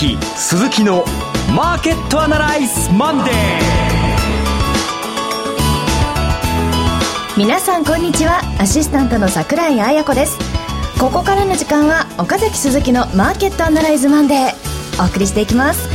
崎鈴木のマーケットアナライズマンデー。皆さんこんにちは。アシスタントの桜井彩子です。ここからの時間は岡崎鈴木のマーケットアナライズマンデー。お送りしていきます。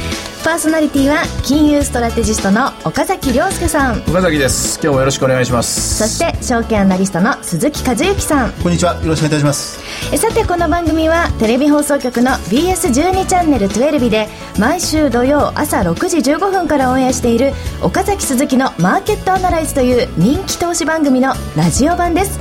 パーソナリティは金融ストラテジストの岡崎良介さん。岡崎です。今日もよろしくお願いします。そして証券アナリストの鈴木一之さん。こんにちは。よろしくお願いいたします。えさてこの番組はテレビ放送局の BS12 チャンネル12で毎週土曜朝6時15分からオンエアしている岡崎鈴木のマーケットアナライズという人気投資番組のラジオ版です。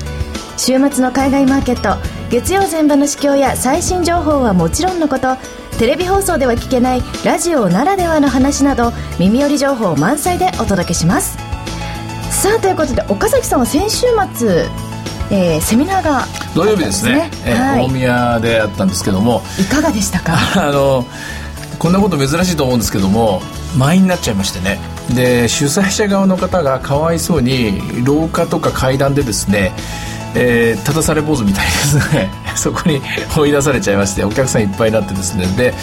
週末の海外マーケット月曜前場の市況や最新情報はもちろんのことテレビ放送では聞けないラジオならではの話など耳寄り情報満載でお届けします。さあということで岡崎さんは先週末、えー、セミナーが、土曜日ですね、えーはい、大宮であったんですけども。いかがでしたか？あのこんなこと珍しいと思うんですけども満員になっちゃいましてね。で主催者側の方がかわいそうに廊下とか階段でですねえー、立たされ坊主みたいですね。そこに 追い出されちゃいましてお客さんいっぱいになってですね。で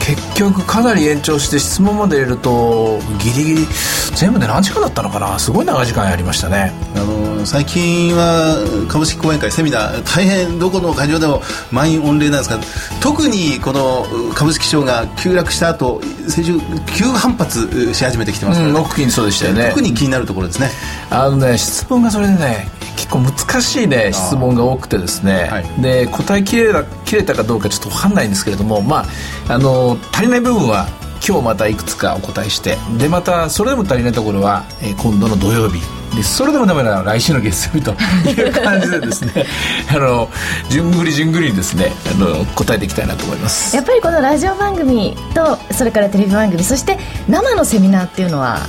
結局かなり延長して質問まで入れるとギリギリ全部で何時間だったのかな？すごい長い時間やりましたね。あの最近は株式講演会セミナー大変どこの会場でも満員御礼なんですが特にこの株式市場が急落した後先週急反発し始めてきてますから、ね、うん、そうでしたよね。特に気になるところですね。あのね質問がそれでね結構難しいね質問が多くてですね、はい、で答えきれた切れたかどうかちょっと分かんないんですけれどもまああの足りない部分は今日またいくつかお答えしてでまたそれでも足りないところは、えー、今度の土曜日。でそれでもダメなら来週の月曜日という感じでですね あの順繰り順繰りにですねあの答えていきたいなと思います。やっぱりこのラジオ番組とそれからテレビ番組そして生のセミナーっていうのは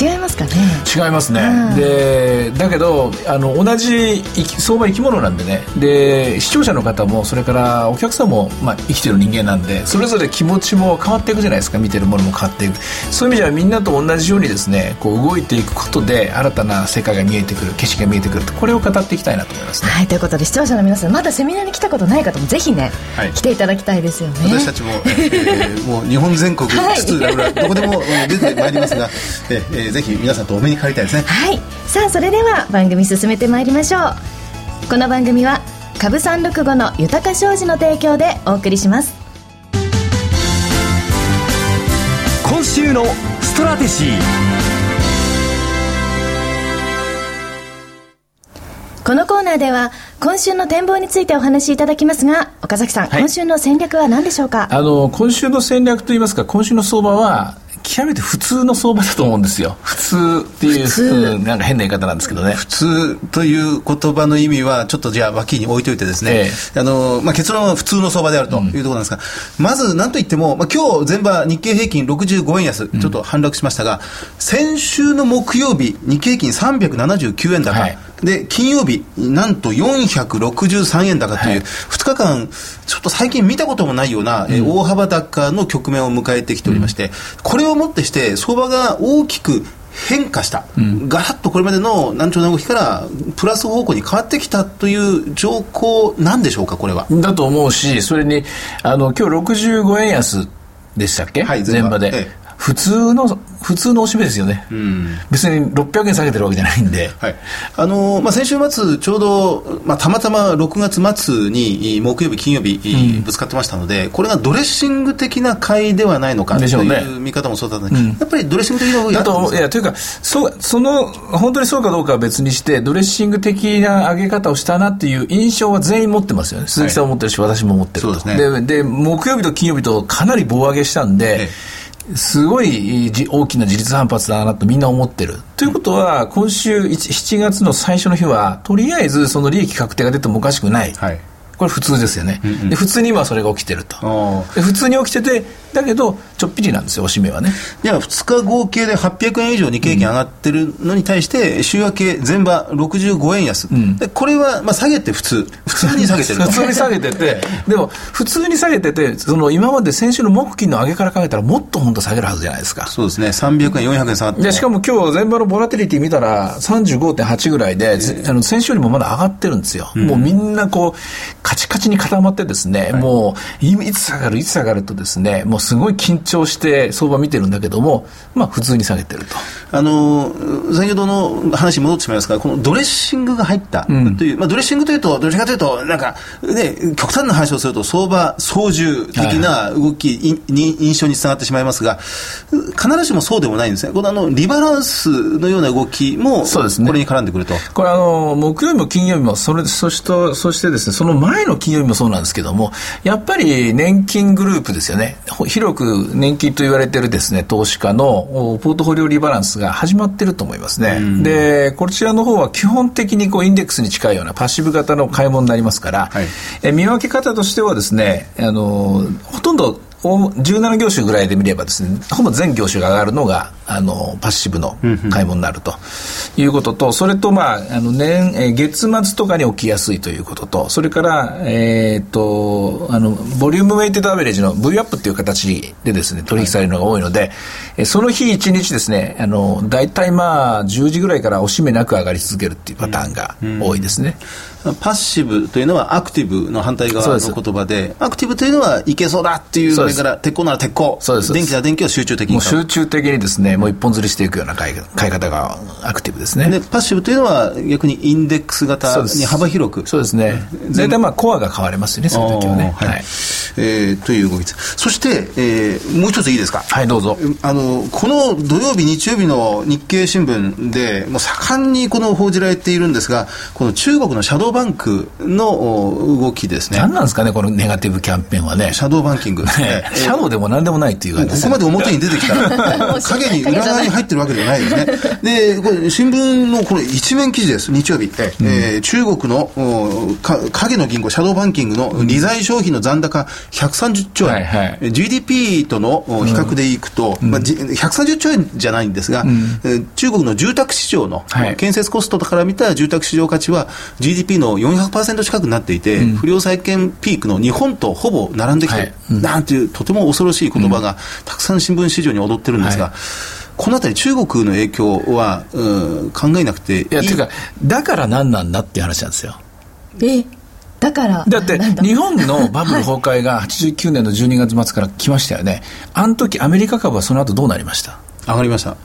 違いますかね？違いますね、うん、でだけどあの同じ相場生き物なんでね。で視聴者の方もそれからお客さんも、まあ、生きてる人間なんでそれぞれ気持ちも変わっていくじゃないですか。見てるものも変わっていく。そういう意味ではみんなと同じようにですねこう動いていくことで新たな世界が見えてくる景色が見えてくるこれを語っていきたいなと思います、ね、はいということで視聴者の皆さんまだセミナーに来たことない方もぜひね、はい、来ていただきたいですよね。私たちも、えー、もう日本全国、はい、どこでも出てまいりますが、えーえー、ぜひ皆さんとお目にかかりたいですね。はい。さあそれでは番組進めてまいりましょう。この番組は株三六五の豊か商事の提供でお送りします。今週のストラテジー。このコーナーでは今週の展望についてお話しいただきますが岡崎さん、はい、今週の戦略は何でしょうか？あの今週の戦略といいますか今週の相場は極めて普通の相場だと思うんですよ。普通っていう、うん、なんか変な言い方なんですけどね。普通という言葉の意味は、ちょっとじゃあ脇に置いといてですね、ええ、あの、まあ、結論は普通の相場であるというところなんですが、うん、まず何といっても、まあ、今日全場日経平均65円安、ちょっと反落しましたが、うん、先週の木曜日、日経平均379円高、はいで、金曜日、なんと463円高という、2日間、ちょっと最近見たこともないような、うん、大幅高の局面を迎えてきておりまして、これをもってして、相場が大きく変化した、うん、ガラッとこれまでの難聴な動きからプラス方向に変わってきたという条項なんでしょうか、これは。だと思うし、それに、あの今日65円安でしたっけ、はい、前場で、ええ、普通の、普通のおしめですよね。うん、別に600円下げてるわけじゃないんで。はい。あのー、まあ、先週末、ちょうど、まあ、たまたま6月末に、木曜日、金曜日、うん、ぶつかってましたので、これがドレッシング的な買いではないのかという見方もそうだったんで、ね、やっぱりドレッシング的なだと、いや、というか、そう、その、本当にそうかどうかは別にして、ドレッシング的な上げ方をしたなっていう印象は全員持ってますよね。鈴木さんも持ってるし、はい、私も持ってると。ですね。で、で、木曜日と金曜日とかなり棒上げしたんで、ええすごい大きな自立反発だなとみんな思ってる。ということは、今週7月の最初の日は、とりあえずその利益確定が出てもおかしくない。はい、これ普通ですよね、うんうん、で普通に今それが起きてると。で普通に起きててだけどちょっぴりなんですよ、おしめはね。じゃあ、2日合計で800円以上日経平均上がってるのに対して、週明け全場65円安、うん、これはまあ下げて普通、普通に下げてる 普通に下げてて、でも、普通に下げてて、その今まで先週の木金の上げから考えたら、もっと本当下げるはずじゃないですか。そうですね、300円、400円下がってでしかも今日全場のボラティリティ見たら、35.8ぐらいで、あの先週よりもまだ上がってるんですよ。うん、もうみんなこう、カチカチに固まってですね、はい、もういつ下がる、いつ下がるとですね、もうすごい緊張して相場見てるんだけども、まあ普通に下げてると。あの、先ほどの話に戻ってしまいますが、このドレッシングが入ったという、うん、まあドレッシングというと、どちらかというと、なんか、ね、極端な話をすると、相場操縦的な動きに、印象につながってしまいますが、必ずしもそうでもないんですね。このあの、リバランスのような動きも、そうですね。これに絡んでくると。これあの、木曜日も金曜日も、それ、そして、そしてですね、その前の金曜日もそうなんですけども、やっぱり年金グループですよね。広く年金と言われてるですね、投資家のポートフォリオリバランスが始まってると思いますね。で、こちらの方は基本的にこうインデックスに近いようなパッシブ型の買い物になりますから、はい、え見分け方としてはですね、あの、ほとんど17業種ぐらいで見ればですね、ほぼ全業種が上がるのが、あの、パッシブの買い物になると。いうことと、それと、まあ、あの、年、え月末とかに起きやすいということと、それから、えっ、と、あの、ボリュームウェイテッドアベレージの V アップっていう形でですね、取引されるのが多いので、えその日一日ですね、あの、大体まあ、10時ぐらいからおしめなく上がり続けるっていうパターンが多いですね。パッシブというのはアクティブの反対側の言葉で、アクティブというのはいけそうだっていう、それから鉄鋼なら鉄鋼、電気なら電気を集中的に。集中的にですね、もう一本釣りしていくような買い買い方がアクティブですね。で、パッシブというのは逆にインデックス型に幅広く。そうですね。大体まあコアが買われますよね、その時はね。はい。はい、えー、という動きです。そして、えー、もう一ついいですか？はい、どうぞ。あの、この土曜日、日曜日の日経新聞で、もう盛んにこの報じられているんですが、この中国のシャドーバンクの動きですね。何なんですかね、このネガティブキャンペーンはね。シャドーバンキング。シャドーでも何でもないっていう感じここまで表に出てきたら、影に裏側に入ってるわけじゃないですね。で、これ、新聞のこれ一面記事です、日曜日。えー、中国の影の銀行、シャドーバンキングの利財商品の残高130兆円。はいはい、GDP との比較でいくと、まあ、130兆円じゃないんですが、中国の住宅市場の建設コストから見た住宅市場価値は GDP の400%近くなっていて、うん、不良債権ピークの日本とほぼ並んできて、はい。うん、なんていうとても恐ろしい言葉がたくさん新聞市場に踊ってるんですが、はい。このあたり、中国の影響は、うん、考えなくていい。い？や、ていうか、だから何なんだっていう話なんですよ。えだからだって日本のバブル崩壊が89年の12月末から来ましたよね、はい、あの時アメリカ株はその後どうなりました？上がりました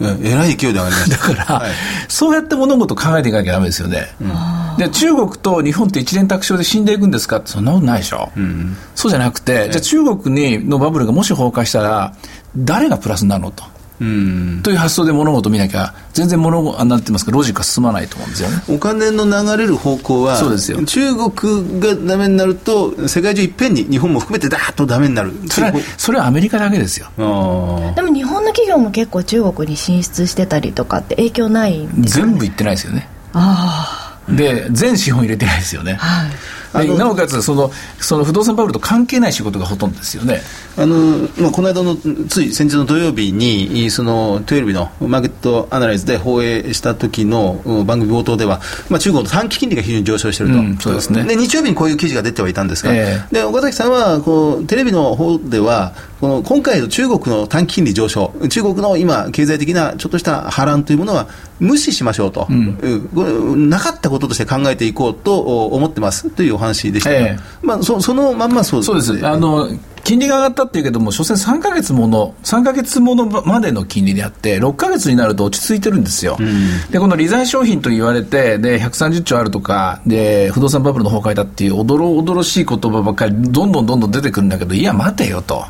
えらい勢いで上がりました。だから、はい、そうやって物事考えていかなきゃだめですよね、うん。で中国と日本って一連卓勝で死んでいくんですかってそんなことないでしょ、うん、そうじゃなくて、じゃあ中国にのバブルがもし崩壊したら誰がプラスになるのと。うん、という発想で物事を見なきゃ全然物事なんてますかロジックが進まないと思うんですよね。お金の流れる方向はそうですよ。中国がダメになると世界中いっぺんに日本も含めてだーっとダメになる。それはそれはアメリカだけですよ。でも日本の企業も結構中国に進出してたりとかって影響ないんですか、ね、全部いってないですよね。ああで全資本入れてないですよね、はいなおかつそのその不動産バブルと関係ない仕事がほとんどですよね。あの、まあ、この間のつい先日の土曜日にそのトゥエルビのマーケットアナライズで放映した時の番組冒頭では、まあ、中国の短期金利が非常に上昇していると、うん、そうですね。で日曜日にこういう記事が出てはいたんですが、えー、で岡崎さんはこうテレビの方ではこの今回の中国の短期金利上昇中国の今経済的なちょっとした波乱というものは無視しましょうと、うん、なかったこととして考えていこうと思ってますというお話でした、えー、まあ、そそのまんまそうですそうです。あの金利が上がったっていうけども、所詮3か月もの、3か月ものまでの金利であって、6か月になると落ち着いてるんですよ。うん、で、この利財商品と言われて、で、130兆あるとか、で、不動産バブルの崩壊だっていう、おどろおどろしい言葉ばっかり、どんどんどんどん出てくるんだけど、いや、待てよと。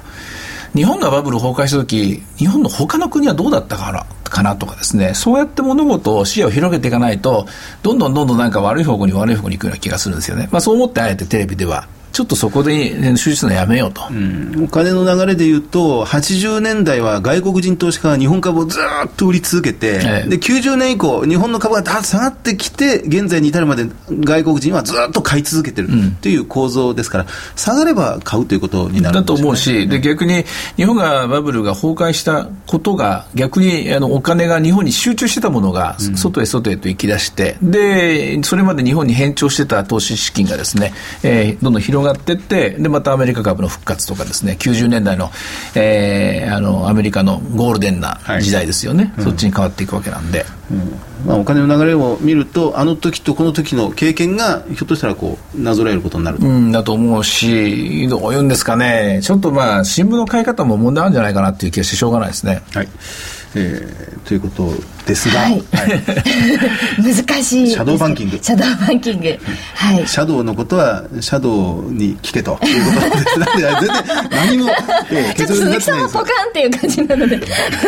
日本がバブル崩壊した時日本の他の国はどうだったかなかなとかですねそうやって物事を視野を広げていかないとどんどんどんどんなんか悪い方向に悪い方向に行くような気がするんですよね、まあ、そう思ってあえてテレビではちょっとそこで手術のやめようと、うん、お金の流れでいうと、80年代は外国人投資家が日本株をずっと売り続けて、ええ、で90年以降、日本の株がだ下がってきて、現在に至るまで外国人はずっと買い続けてるという構造ですから、下がれば買うということになるだと思うし、で逆に日本がバブルが崩壊したことが、逆にあのお金が日本に集中してたものが、外へ外へと行き出して、でそれまで日本に変調してた投資資金がですね、えー、どんどん広がっていって、でまたアメリカ株の復活とかですね、90年代の,、えー、あのアメリカのゴールデンな時代ですよね、はい、そっちに変わっていくわけなんで。うん。まあ、お金の流れを見ると、あの時とこの時の経験が、ひょっとしたらこうなぞらえることになると、うん、だと思うし、どういうんですかね、ちょっとまあ、新聞の買い方も問題あるんじゃないかなっていう気がしてしょうがないですね。はいえー、ということですが、はい、はい、難しいシャドーバンキング。シャドーバンキング。はい。シャドウのことはシャドウに聞けということです。全然何も、えー、ちょっと鈴木さんもポカンっていう感じなので。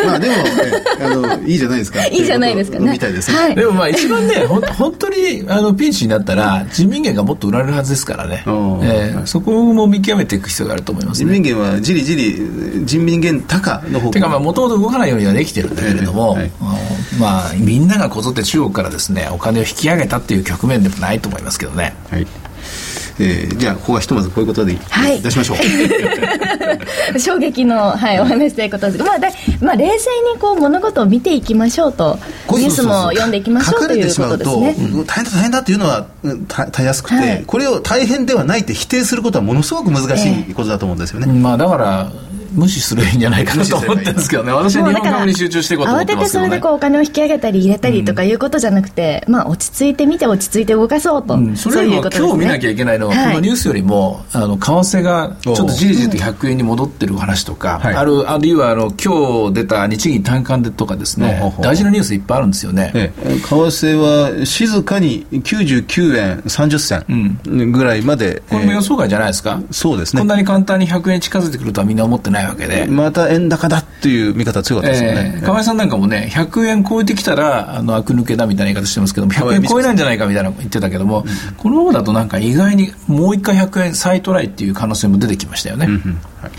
まあでも、えー、あのいいじゃないですか。いいじゃないですかね。みたいです、はい、でもまあ一番ねほ本当にあのピンチになったら人民元がもっと売られるはずですからね、えー、そこも見極めていく必要があると思います、ね、人民元はじりじり人民元高の方てかまあもともと動かないようにはできてるんだけれども、はい、まあ、みんながこぞって中国からですねお金を引き上げたっていう局面でもないと思いますけどね。はい。えー、じゃあここはひとまずこういうことでいたしましょう、はい、衝撃の、はい、お話ということで。す、まあだまあ、冷静にこう物事を見ていきましょうとニュースも読んでいきましょうということですね。大変だ大変だっていうのはたたやすくて、はい、これを大変ではないって否定することはものすごく難しいことだと思うんですよね、えー、まあ、だから無視するいいんじゃないかなと思ってるんですけどね。私は日本株に集中していこうと思ってますけど、ね、慌ててそれでこうお金を引き上げたり入れたりとかいうことじゃなくて、うん、まあ落ち着いてみて落ち着いて動かそうと、うん、それよりも今日見なきゃいけないのは、はい、このニュースよりもあの為替がちょっとじりじりと100円に戻ってる話とか、あるあるいはあの今日出た日銀短観でとかですね、大事なニュースいっぱいあるんですよね、ええ、為替は静かに99円30銭ぐらいまで、これも予想外じゃないですか、そうですね。こんなに簡単に100円近づいてくるとはみんな思ってないわけで。またた円高だっていう見方強かったですよね、えー、河合さんなんかもね100円超えてきたらあの悪抜けだみたいな言い方してますけども100円超えないんじゃないかみたいな言ってたけども、うん、このままだとなんか意外にもう一回100円再トライっていう可能性も出てきましたよね、うんうん。はい。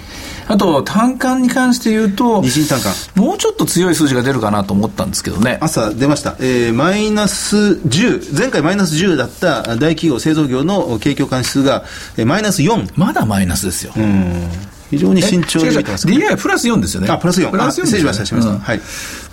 あと、単価に関して言うと、日単価もうちょっと強い数字が出るかなと思ったんですけどね。朝出ました。えー、マイナス10、前回マイナス10だった大企業、製造業の景況感指数が、えー、マイナス4。まだマイナスですよ。うん非常に慎重に見てます、ね。DI プラス4ですよね。あ、プラス4。プラス4、ね。失礼しました、失礼しました。はい。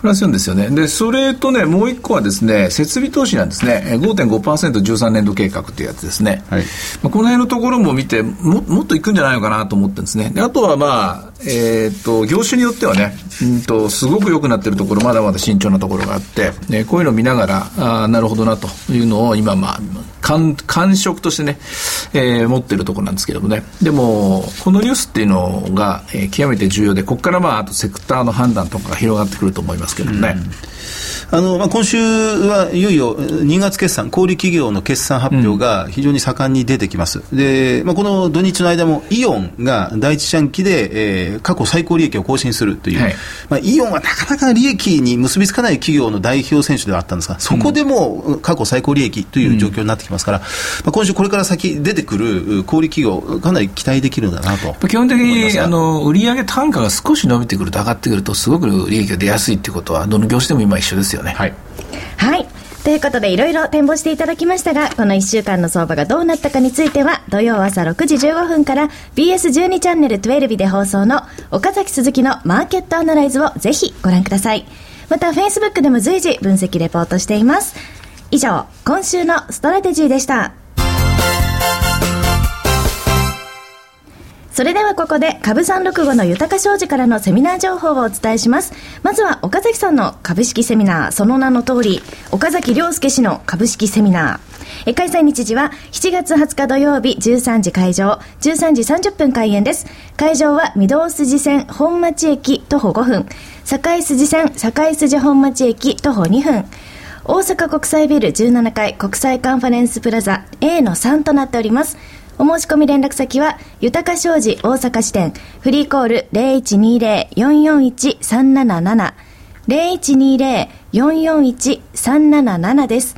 プラス4ですよね。で、それとね、もう一個はですね、設備投資なんですね。5.5%13 年度計画っていうやつですね。はい。まあ、この辺のところも見て、ももっといくんじゃないのかなと思ってるんですね。であとはまあ、えっ、と、業種によってはね、うんと、すごく良くなってるところ、まだまだ慎重なところがあって、えー、こういうのを見ながら、あなるほどなというのを今、まあ、感感触としてね、えー、持ってるところなんですけどもね。でも、このニュースっていうのが、えー、極めて重要で、ここからまあ、あとセクターの判断とかが広がってくると思いますけどね。うんあのまあ、今週はいよいよ2月決算、小売企業の決算発表が非常に盛んに出てきます、でまあ、この土日の間もイオンが第一四半期で、えー、過去最高利益を更新するという、はい、まあ、イオンはなかなか利益に結びつかない企業の代表選手ではあったんですが、そこでも過去最高利益という状況になってきますから、うん、まあ、今週、これから先出てくる小売企業、かなり期待できるんだなと。基本的にあの売上単価が少し伸びてくると、上がってくると、すごく利益が出やすいということは、どの業種でも今、一緒ですよね。はい。はい。ということでいろいろ展望していただきましたがこの1週間の相場がどうなったかについては土曜朝6時15分から BS12 チャンネル12で放送の岡崎鈴木のマーケットアナライズをぜひご覧ください。また Facebook でも随時分析レポートしています。以上今週のストラテジーでしたそれではここで株三六五の豊か商事からのセミナー情報をお伝えします。まずは岡崎さんの株式セミナー、その名の通り、岡崎亮介氏の株式セミナー。開催日時は7月20日土曜日13時会場、13時30分開演です。会場は御堂筋線本町駅徒歩5分、堺筋線堺筋本町駅徒歩2分、大阪国際ビル17階国際カンファレンスプラザ A の3となっております。お申し込み連絡先は、豊か商事大阪支店、フリーコール0120-441-377、0120-441-377です。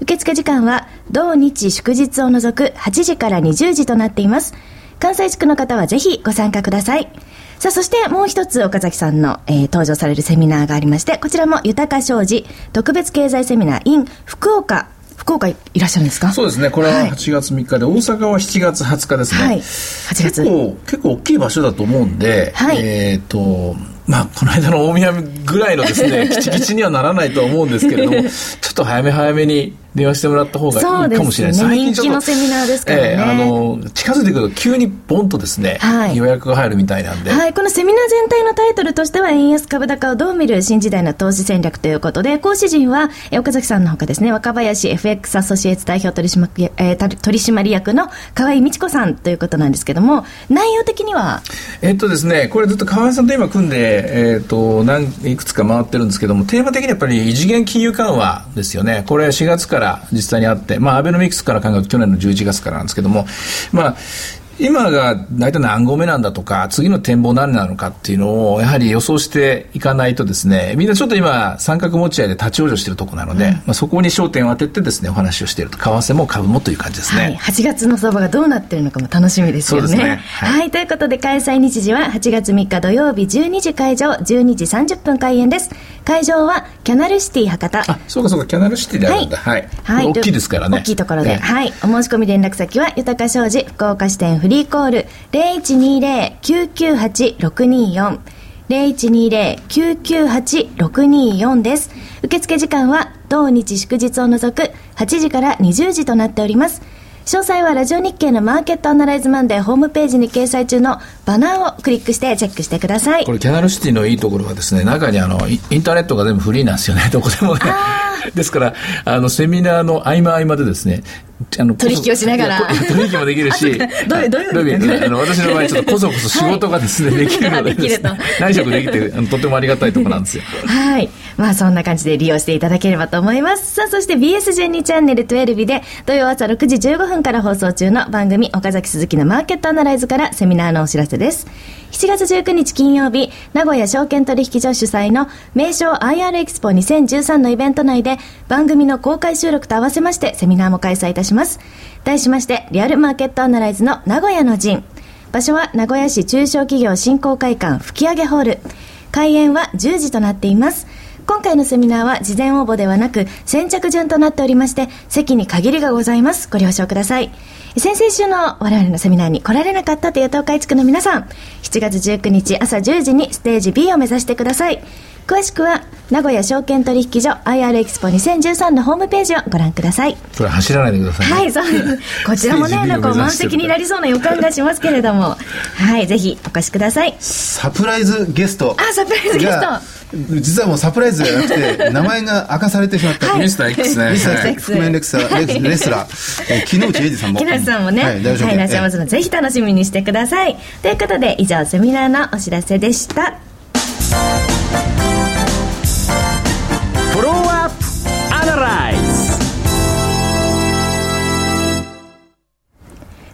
受付時間は同日祝日を除く8時から20時となっています。関西地区の方はぜひご参加ください。さあ、そしてもう一つ岡崎さんの、えー、登場されるセミナーがありまして、こちらも豊か商事特別経済セミナー in 福岡福岡いらっしゃるんですか？そうですね。これは8月3日で、はい、大阪は7月20日ですね、はい、8月。結構結構大きい場所だと思うんで、はい、えっ、ー、とまあ、この間の大宮ぐらいのですね、キチキチにはならないと思うんですけれども、ちょっと早め早めに電話してもらった方がいいかもしれない。ですね、人気のセミナーですからね。えー、あの、近づいてくると急にボンとですね、はい、予約が入るみたいなんで。はい、このセミナー全体のタイトルとしては、円安株高をどう見る新時代の投資戦略ということで、講師陣は、岡崎さんのほかですね、若林 FX アソシエイツ代表取締,、えー、取締役の河合美智子さんということなんですけども、内容的には？えっとですね、これずっと河合さんと今組んで、えー、っと、何、いくつか回ってるんですけども、テーマ的にやっぱり異次元金融緩和ですよね。これ4月から実際にあって、まあ、アベノミクスから考えると去年の11月からなんですけども、まあ、今が大体何合目なんだとか、次の展望何なのかっていうのを、やはり予想していかないとですね、みんなちょっと今、三角持ち合いで立ち往生しているところなので、うん、まあ、そこに焦点を当ててですね、お話をしていると、為替も株もという感じですね。はい、8月の相場がどうなっているのかも楽しみですよね。そうですね。はい、はい、ということで、開催日時は8月3日土曜日12時会場、12時30分開演です。会場はキャナルシティ博多。あ、そうかそうか、キャナルシティであるんだ。はい。はい。大きいですからね。大きいところで。ね、はい。お申し込み連絡先は、豊か商事福岡支店フリーコール0120-998-624。0120-998-624です。受付時間は、同日祝日を除く8時から20時となっております。詳細はラジオ日経のマーケットアナライズマンデーホームページに掲載中のバナーをクリックしてチェックしてください。これ、キャナルシティのいいところはですね、中にあの、インターネットが全部フリーなんですよね、どこでもね。ですから、あの、セミナーの合間合間でですね、あの取引をしながら。取引もできるしどういうどういうあの私の場合ちょっと こそこそ仕事がですね、はい、できるので で内職できてとてもありがたいところなんですよ。はい。まあそんな感じで利用していただければと思います。さあそして BS12 チャンネル12で土曜朝6時15分から放送中の番組岡崎鈴木のマーケットアナライズからセミナーのお知らせです。7月19日金曜日、名古屋証券取引所主催の名称 IR エクスポ2013のイベント内でで番組の公開収録と合わせましてセミナーも開催いたします。題しまして、リアルマーケットアナライズの名古屋の陣。場所は名古屋市中小企業振興会館吹上ホール。開演は10時となっています。今回のセミナーは事前応募ではなく先着順となっておりまして席に限りがございますご了承ください先々週の我々のセミナーに来られなかったという東海地区の皆さん7月19日朝10時にステージ B を目指してください詳しくは名古屋証券取引所 IR エキスポ2013のホームページをご覧ください。それ走らないでください、ね、はいそう。ですこちらもねなんか満席になりそうな予感がしますけれども。はいぜひお越しください。サプライズゲスト。あサプライズゲスト。実はもうサプライズじゃなくて名前が明かされてしまった、はい、ミスター X ね。ミスター X 覆面レクサー。レスラー 木内英二さんも。木内さんもね、はい、はい、いらっしゃいますのでぜひ楽しみにしてください。ということで以上セミナーのお知らせでしたプアナライズ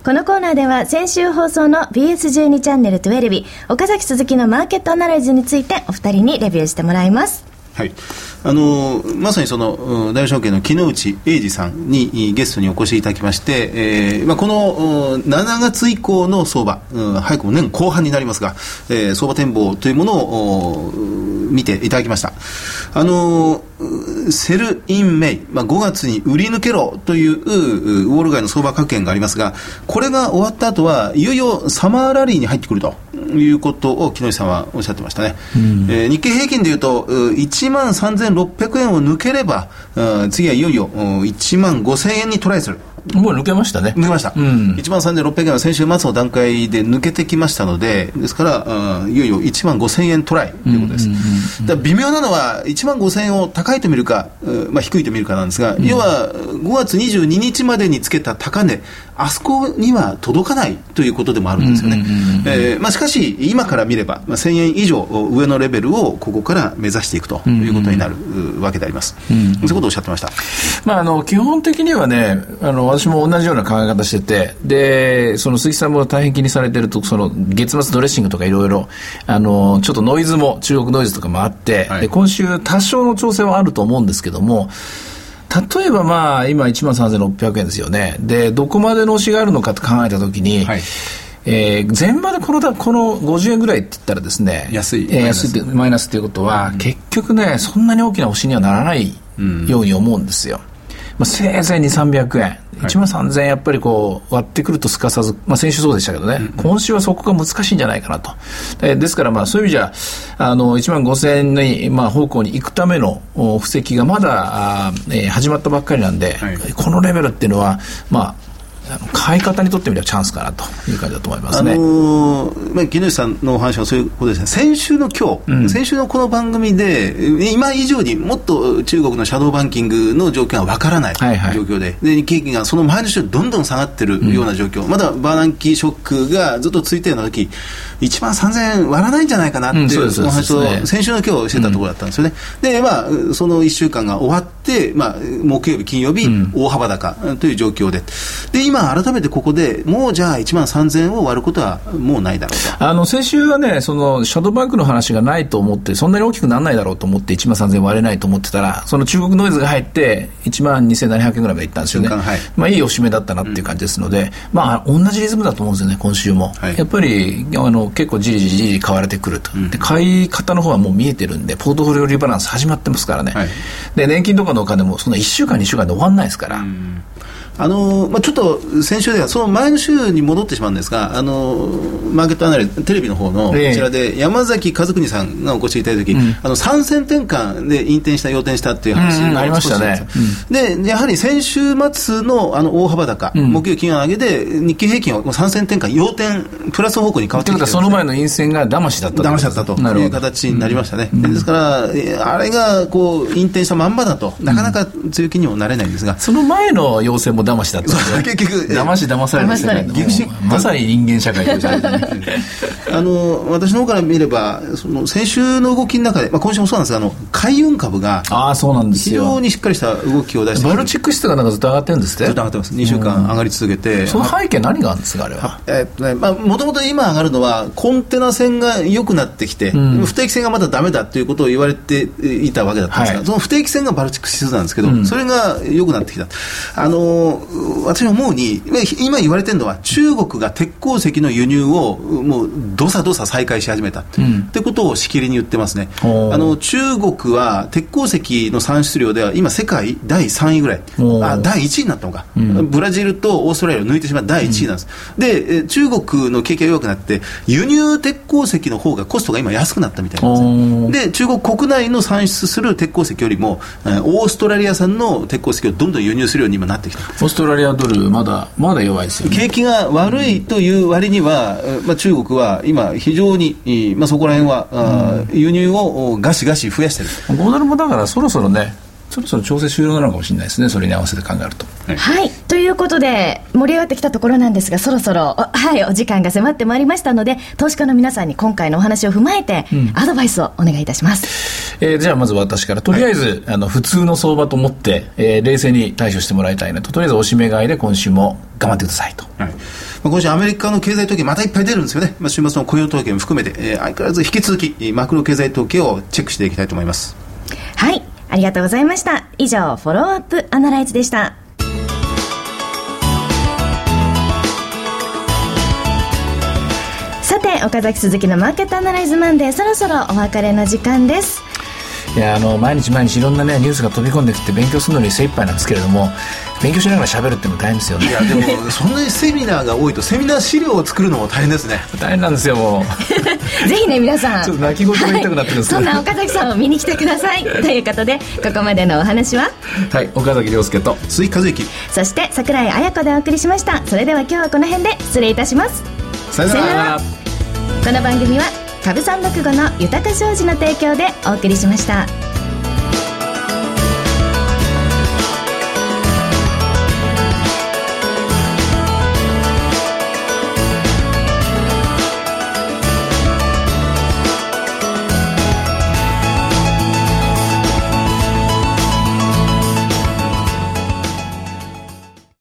このコーナーでは先週放送の BS12 チャンネル12岡崎鈴木のマーケットアナライズについてお二人にレビューしてもらいます。はい。あのまさにその大和証券の木野内栄治さんにゲストにお越しいただきまして、えーまあ、この7月以降の相場、うん、早くも年後半になりますが、えー、相場展望というものを見ていただきました。あの Sell in May、まあ、5月に売り抜けろというウォール街の相場格言がありますが、これが終わった後はいよいよサマーラリーに入ってくるということを木下さんはおっしゃってましたね。うん、えー、日経平均でいうと、1万3600円を抜ければ、次はいよいよ1万5000円にトライする。もう抜けましたね。抜けました。うん、1万3600円は先週末の段階で抜けてきましたので、ですから、いよいよ1万5000円トライということです。だ微妙なのは、1万5000円を高いと見るか、まあ、低いと見るかなんですが、うん、要は5月22日までにつけた高値、あそこには届かないということでもあるんですよね。しかし、今から見れば、まあ、1000円以上上のレベルをここから目指していくということになるわけであります。そういうことをおっしゃってました。まあ、あの基本的にはねあの私も同じような考え方してて、で、その鈴木さんも大変気にされてると、その月末ドレッシングとかいろいろ、あの、ちょっとノイズも、中国ノイズとかもあって、はい、で、今週多少の調整はあると思うんですけども、例えばまあ今1万3600円ですよね。でどこまでの押しがあるのかと考えたときに、はい。えー、全場でこのこの50円ぐらいって言ったらですね安い、えー、安いマイナス。ということは、うん、結局ねそんなに大きな押しにはならないように思うんですよ。まあ、せいぜい2、300円、1万3000円やっぱりこう割ってくるとすかさず、まあ、先週そうでしたけどね、うん、今週はそこが難しいんじゃないかなと。えー、ですから、まあそういう意味じゃ、あの1万5000円に、まあ、方向に行くための布石がまだあ、えー、始まったばっかりなんで、はい、このレベルっていうのは、まあ、買い方にとってみればチャンスかなという感じだと思いますね。あのー、まあ、木下さんのお話はそういうことですね。先週の今日、うん、先週のこの番組で、今以上にもっと中国のシャドーバンキングの状況がわからない状況で、はい。はい、で、日経平均がその前の週どんどん下がってるような状況、うん、まだバーナンキーショックがずっと続いているような時、1万3000円割らないんじゃないかなっていうお話を先週の今日してたところだったんですよね。で、まあ、その1週間が終わって、まあ、木曜日、金曜日、大幅高という状況で、で、今改めてここでもうじゃあ1万3000円を割ることはもうないだろうと。あの、先週はね、その、シャドーバンクの話がないと思って、そんなに大きくならないだろうと思って1万3000円割れないと思ってたら、その中国ノイズが入って、1万2700円ぐらいまでいったんですよね。はい、まあ、いいおしめだったなっていう感じですので、うん、まあ、同じリズムだと思うんですよね、今週も。はい、やっぱり、あの、結構じりじりじり買われてくると、うん、で買い方の方はもう見えてるんで、ポートフォリオリバランス始まってますからね、はい、で年金とかのお金もその1週間、2週間で終わんないですから。うんあのまあ、ちょっと先週では、その前の週に戻ってしまうんですが、あのマーケットアナリテレビの方のこちらで、山崎和邦さんがお越しいただいたとき、うん、あの3戦転換で引転した、要転したっていう話がありましたね、でやはり先週末のあの大幅高、うん、木曜金曜上げで、日経平均は3戦転換、要転、プラス方向に変わってきて、ね、その前の陰線が騙しだった騙しだったという形になりましたね、ですから、あれがこう引転したまんまだと、なかなか強気にもなれないんですが、その前の要請も騙しだった。結局騙し騙される世界。まさに人間社会と あの私の方から見ればその先週の動きの中で、まあ、今週もそうなんです。があの海運株があそうなんですよ。非常にしっかりした動きを出してバルチック指数がなんかずっと上がってるんですって？ずっと上がってます。2週間上がり続けて。その背景何があるんですかあれは？えっとねもともと今上がるのはコンテナ船が良くなってきて、うん、不定期船がまだダメだということを言われていたわけだったんですが、はい、その不定期船がバルチック指数なんですけど、うん、それが良くなってきた。あの私は思うに今言われてるのは中国が鉄鉱石の輸入をもうどさどさ再開し始めた、うん、ってことをしきりに言ってますね。あの中国は鉄鉱石の産出量では今世界第3位ぐらい。あ第1位になったのか、うん、ブラジルとオーストラリアを抜いてしまう第1位なんです、うん、で中国の景気が弱くなって輸入鉄鉱石の方がコストが今安くなったみたいなんですで中国国内の産出する鉄鉱石よりもオーストラリア産の鉄鉱石をどんどん輸入するように今なってきたオーストラリアドルまだまだ弱いですよ、ね、景気が悪いという割には、まあ、中国は今、非常に、まあ、そこら辺は、うん、輸入をガシガシ増やしてる。5ドルもだからそろそろねそろそろ調整終了なのかもしれないですね、それに合わせて考えると。はい、はい、ということで、盛り上がってきたところなんですが、そろそろ、はい、お時間が迫ってまいりましたので、投資家の皆さんに今回のお話を踏まえて、うん、アドバイスをお願いいたします。えー、じゃあ、まず私から、とりあえず、はい、あの普通の相場と思って、えー、冷静に対処してもらいたいなと、とりあえず、おしめ買いで今週も頑張ってくださいと。はい。今週アメリカの経済統計またいっぱい出るんですよね、まあ、週末の雇用統計も含めて、えー、相変わらず引き続きマクロ経済統計をチェックしていきたいと思います。はいありがとうございました。以上、フォローアップアナライズでした。さて、岡崎鈴木のマーケットアナライズマンデー、そろそろお別れの時間です。いやあの毎日毎日いろんなねニュースが飛び込んできて勉強するのに精一杯なんですけれども勉強しながら喋るっても大変ですよね。いやでも そんなにセミナーが多いとセミナー資料を作るのも大変ですね。大変なんですよもう。ぜひね皆さん。ちょっと泣き言が言いたくなってるんですけど、はい、そんな岡崎さんを見に来てください。ということでここまでのお話は？はい岡崎亮介と鈴木和之そして櫻井彩子でお送りしました。それでは今日はこの辺で失礼いたします。さよなら。この番組は株三六五の豊か商事の提供でお送りしました。